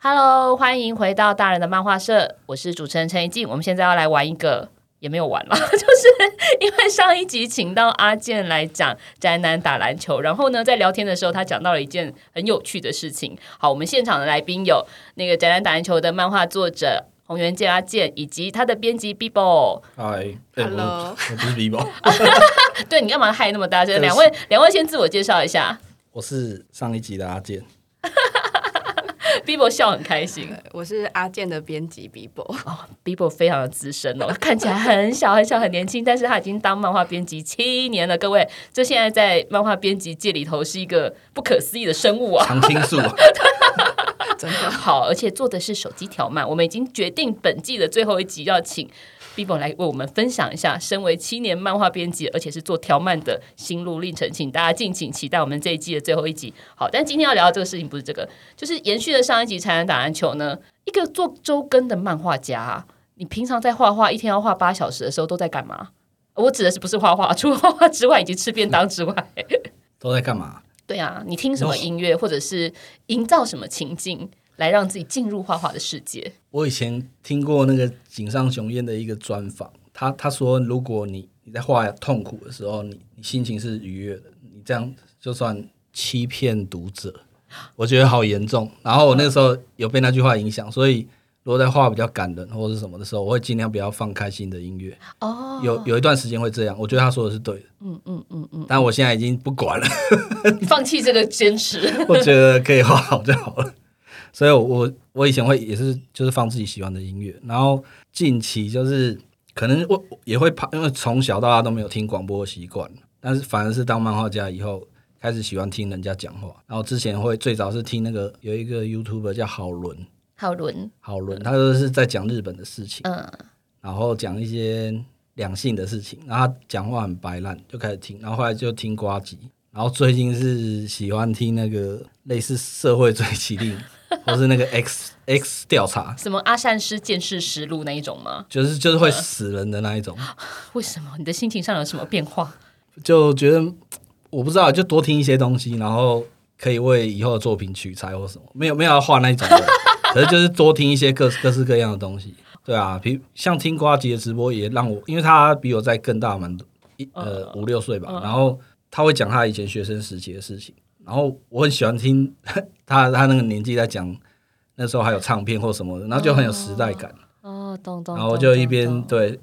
Hello，欢迎回到大人的漫画社，我是主持人陈怡静。我们现在要来玩一个，也没有玩了，就是因为上一集请到阿健来讲宅男打篮球，然后呢，在聊天的时候，他讲到了一件很有趣的事情。好，我们现场的来宾有那个宅男打篮球的漫画作者。洪元健阿健以及他的编辑 Bibo，嗨，Hello，我不是 Bibo，对，你干嘛嗨那么大声？两位，两位先自我介绍一下。我是上一集的阿健，Bibo 笑很开心。我是阿健的编辑 Bibo，哦，Bibo 非常的资深哦，看起来很小很小很年轻，但是他已经当漫画编辑七年了。各位，这现在在漫画编辑界里头是一个不可思议的生物啊，常青树。真的好，而且做的是手机条漫。我们已经决定本季的最后一集要请 Bibo 来为我们分享一下，身为七年漫画编辑，而且是做条漫的心路历程。请大家敬请期待我们这一季的最后一集。好，但今天要聊的这个事情不是这个，就是延续了上一集才能打篮球呢。一个做周更的漫画家，你平常在画画，一天要画八小时的时候都在干嘛？我指的是不是画画？除了画画之外，以及吃便当之外，都在干嘛？对啊，你听什么音乐，或者是营造什么情境，来让自己进入画画的世界？我以前听过那个井上雄彦的一个专访，他他说，如果你你在画痛苦的时候，你你心情是愉悦的，你这样就算欺骗读者，我觉得好严重。然后我那个时候有被那句话影响，所以。如果在画比较感人或者是什么的时候，我会尽量不要放开心的音乐。哦、oh.，有有一段时间会这样，我觉得他说的是对的。嗯嗯嗯嗯，但我现在已经不管了，放弃这个坚持。我觉得可以画好就好了。所以我，我我以前会也是就是放自己喜欢的音乐，然后近期就是可能我也会怕，因为从小到大都没有听广播的习惯，但是反而是当漫画家以后开始喜欢听人家讲话。然后之前会最早是听那个有一个 YouTuber 叫郝伦。好伦，好伦，他都是在讲日本的事情，嗯，然后讲一些两性的事情，然后他讲话很白烂，就开始听，然后后来就听瓜吉，然后最近是喜欢听那个类似社会追缉令，或是那个 X X 调查，什么阿善师见识实录那一种吗？就是就是会死人的那一种。为什么？你的心情上有什么变化？就觉得我不知道，就多听一些东西，然后可以为以后的作品取材或什么，没有没有要画那一种的。可是就是多听一些各各式各样的东西，对啊，比如像听瓜吉的直播也让我，因为他比我在更大蛮多一呃五六岁吧，然后他会讲他以前学生时期的事情，然后我很喜欢听 他他那个年纪在讲那时候还有唱片或什么的，然后就很有时代感哦，懂懂，然后就一边对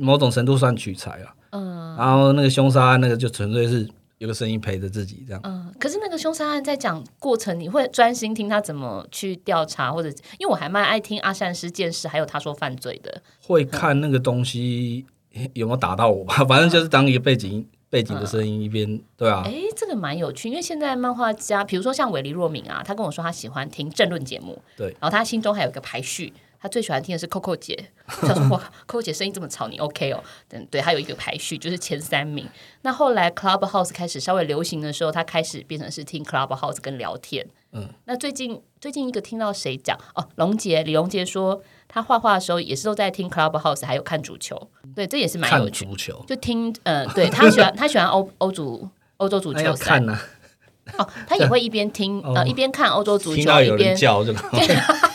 某种程度算取材啊，嗯，然后那个凶杀案那个就纯粹是。有个声音陪着自己，这样。嗯，可是那个凶杀案在讲过程，你会专心听他怎么去调查，或者因为我还蛮爱听阿善师见识，还有他说犯罪的。会看那个东西有没有打到我吧，反正就是当一个背景、嗯、背景的声音一边，对啊。哎，这个蛮有趣，因为现在漫画家，比如说像韦力若敏啊，他跟我说他喜欢听政论节目，对，然后他心中还有一个排序。他最喜欢听的是 Coco 姐，他说哇，Coco 姐声音这么吵，你 OK 哦？嗯，对，他有一个排序，就是前三名。那后来 Clubhouse 开始稍微流行的时候，他开始变成是听 Clubhouse 跟聊天。嗯，那最近最近一个听到谁讲哦？龙杰李龙杰说他画画的时候也是都在听 Clubhouse，还有看足球。对，这也是蛮有趣。足球就听，嗯、呃，对他喜欢他喜欢欧欧足欧洲足球赛呢。哦，他也会一边听呃一边看欧洲足球，一边叫就。那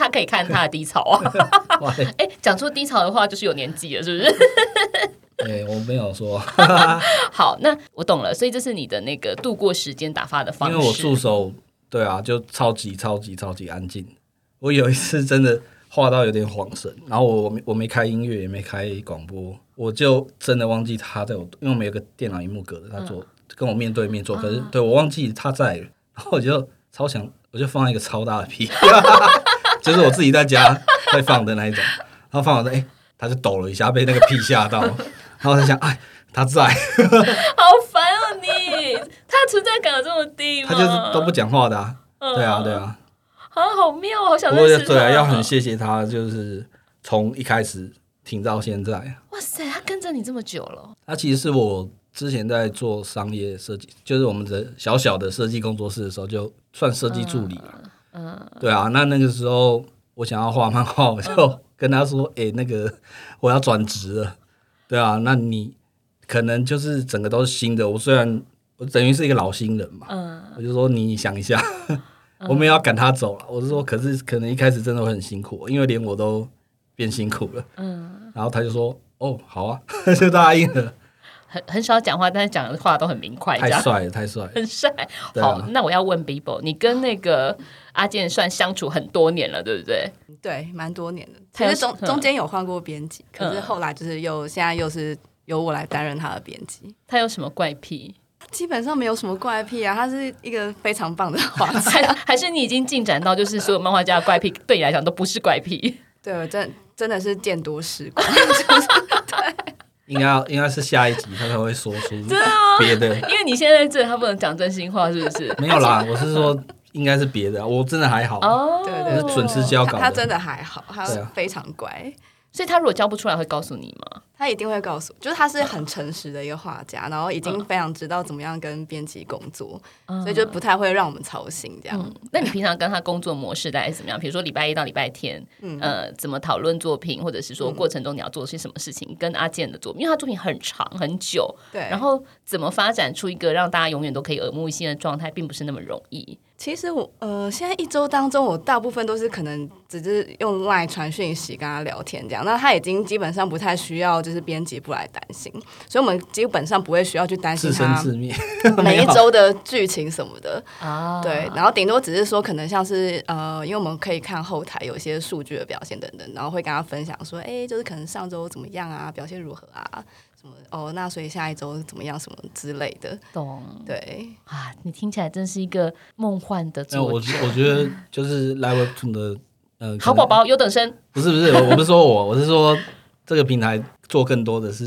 他可以看他的低潮啊！哎，讲出低潮的话就是有年纪了，是不是？对，我没有说。好，那我懂了。所以这是你的那个度过时间打发的方式。因为我助手，对啊，就超级超级超级安静。我有一次真的画到有点恍神，然后我我没我没开音乐，也没开广播，我就真的忘记他在我，因为我们有个电脑荧幕隔着，他坐、嗯、跟我面对面坐，可是、嗯、对我忘记他在，然后我就超想，我就放一个超大的屁。就是我自己在家会放的那一种，然后放完的，哎，他就抖了一下，被那个屁吓到，然后他想，哎，他在，好烦哦你，他存在感有这么低吗？他就是都不讲话的啊，对啊，对啊，啊，好妙，好想认识他。对啊，要很谢谢他，就是从一开始挺到现在。哇塞，他跟着你这么久了。他其实是我之前在做商业设计，就是我们的小小的设计工作室的时候，就算设计助理。嗯，嗯对啊，那那个时候我想要画漫画，我就跟他说：“哎、那个我要转职了。”对啊，那你可能就是整个都是新的。我虽然我等于是一个老新人嘛，嗯，我就说你想一下。我们要赶他走了，我是说，可是可能一开始真的会很辛苦，因为连我都变辛苦了。嗯，然后他就说：“哦，好啊，就答应了。”很很少讲话，但是讲的话都很明快，太帅了，太帅了，很帅。好，那我要问 Bibo，你跟那个阿健算相处很多年了，对不对？对，蛮多年的。其实中中间有换过编辑，可是后来就是又现在又是由我来担任他的编辑。他有什么怪癖？基本上没有什么怪癖啊，他是一个非常棒的画家。还是你已经进展到就是所有漫画家的怪癖对你来讲都不是怪癖？对，真真的是见多识广。对，应该应该是下一集他才会说出别的。因为你现在这他不能讲真心话，是不是？没有啦，我是说应该是别的。我真的还好哦，对对，是准时交稿。他真的还好，他非常乖。所以他如果交不出来，会告诉你吗？他一定会告诉，就是他是很诚实的一个画家，然后已经非常知道怎么样跟编辑工作，嗯、所以就不太会让我们操心这样。嗯、那你平常跟他工作模式大概是怎么样？比如说礼拜一到礼拜天，嗯、呃，怎么讨论作品，或者是说过程中你要做些什么事情？嗯、跟阿健的作品，因为他作品很长很久，对，然后怎么发展出一个让大家永远都可以耳目一新的状态，并不是那么容易。其实我呃，现在一周当中，我大部分都是可能只是用 LINE 传讯息跟他聊天这样。那他已经基本上不太需要就是编辑部来担心，所以我们基本上不会需要去担心他 每一周的剧情什么的啊。对，然后顶多只是说可能像是呃，因为我们可以看后台有一些数据的表现等等，然后会跟他分享说，哎，就是可能上周怎么样啊，表现如何啊。什么哦？那所以下一周怎么样？什么之类的？懂对啊，你听起来真是一个梦幻的作者。我我觉得就是来 Webtoon 的呃，好宝宝优等生不是不是，我不是说我，我是说这个平台做更多的是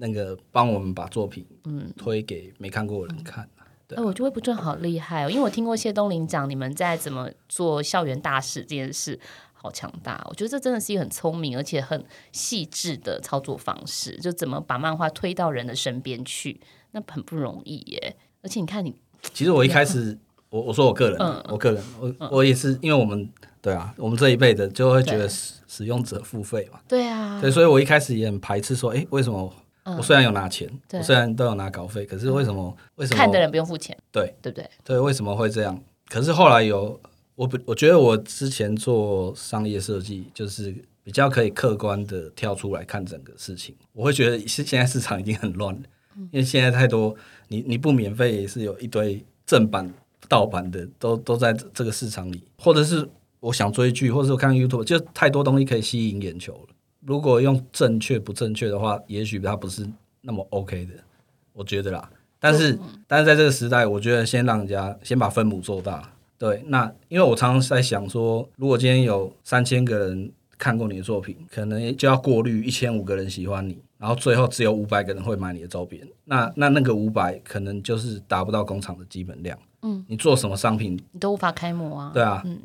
那个帮我们把作品嗯推给没看过的人看。嗯、对、啊，我觉得 Webtoon 好厉害哦，因为我听过谢东林讲你们在怎么做校园大使这件事。好强大！我觉得这真的是一个很聪明而且很细致的操作方式，就怎么把漫画推到人的身边去，那很不容易耶。而且你看你，其实我一开始，我我说我个人，嗯、我个人，我、嗯、我也是，因为我们对啊，我们这一辈的就会觉得使使用者付费嘛，对啊，对，所以我一开始也很排斥说，哎，为什么我虽然有拿钱，嗯、我虽然都有拿稿费，可是为什么、嗯、为什么看的人不用付钱？对，对不对？对，为什么会这样？可是后来有。我不，我觉得我之前做商业设计，就是比较可以客观的跳出来看整个事情。我会觉得现现在市场已经很乱了，因为现在太多，你你不免费也是有一堆正版、盗版的，都都在这个市场里。或者是我想追剧，或者是我看 YouTube，就太多东西可以吸引眼球了。如果用正确不正确的话，也许它不是那么 OK 的，我觉得啦。但是，但是在这个时代，我觉得先让人家先把分母做大。对，那因为我常常在想说，如果今天有三千个人看过你的作品，可能就要过滤一千五个人喜欢你，然后最后只有五百个人会买你的周边。那那那个五百可能就是达不到工厂的基本量。嗯，你做什么商品，你都无法开模啊。对啊，嗯。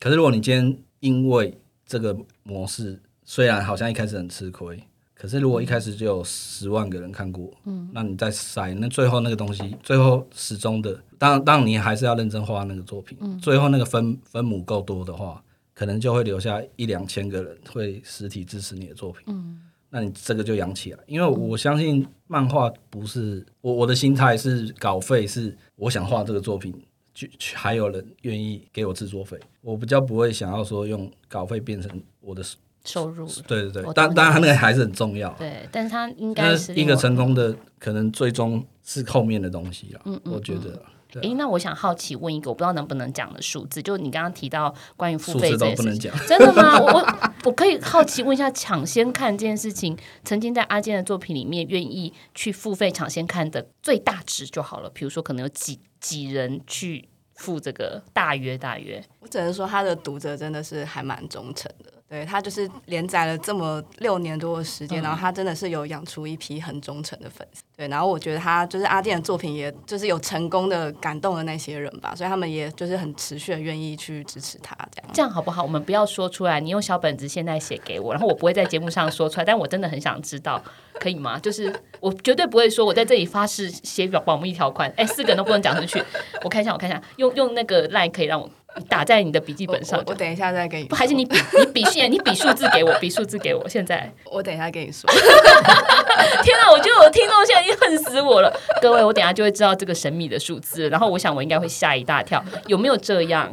可是如果你今天因为这个模式，虽然好像一开始很吃亏。可是，如果一开始就有十万个人看过，嗯，那你再筛，那最后那个东西，最后始终的，当然，当然你还是要认真画那个作品，嗯，最后那个分分母够多的话，可能就会留下一两千个人会实体支持你的作品，嗯，那你这个就养起来，因为我相信漫画不是我我的心态是稿费是我想画这个作品，就还有人愿意给我制作费，我比较不会想要说用稿费变成我的。收入对对对，当当然那个还是很重要。对，但是他应该是一个成功的，可能最终是后面的东西了。嗯嗯，我觉得。哎，那我想好奇问一个，我不知道能不能讲的数字，就你刚刚提到关于付费这件事情，真的吗？我我我可以好奇问一下，抢先看这件事情，曾经在阿健的作品里面愿意去付费抢先看的最大值就好了。比如说，可能有几几人去付这个，大约大约。我只能说他的读者真的是还蛮忠诚的。对，他就是连载了这么六年多的时间，嗯、然后他真的是有养出一批很忠诚的粉丝。对，然后我觉得他就是阿健的作品，也就是有成功的感动了那些人吧，所以他们也就是很持续的愿意去支持他这样。这样好不好？我们不要说出来，你用小本子现在写给我，然后我不会在节目上说出来，但我真的很想知道，可以吗？就是我绝对不会说我在这里发誓写保保密条款，哎，四个人都不能讲出去。我看一下，我看一下，用用那个 line 可以让我。打在你的笔记本上，我，我等一下再给你。不，还是你笔你笔信，你笔数字给我，笔数字给我。现在我等一下跟你说。天哪，我觉得我听众现在已经恨死我了。各位，我等一下就会知道这个神秘的数字，然后我想我应该会吓一大跳。有没有这样？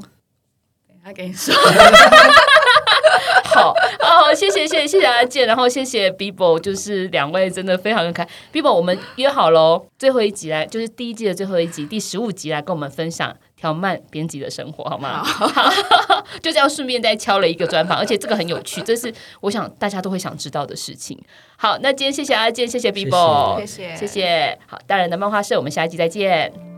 等一下跟你说。好哦，谢谢谢谢谢谢阿健，然后谢谢 Bibo，就是两位真的非常的可爱。Bibo，我们约好喽，最后一集来，就是第一季的最后一集，第十五集来跟我们分享。条漫编辑的生活，好吗？好 就这样顺便再敲了一个专访，而且这个很有趣，这是我想大家都会想知道的事情。好，那今天谢谢阿健，谢谢 Bibo，谢谢，谢谢。好，大人的漫画社，我们下一集再见。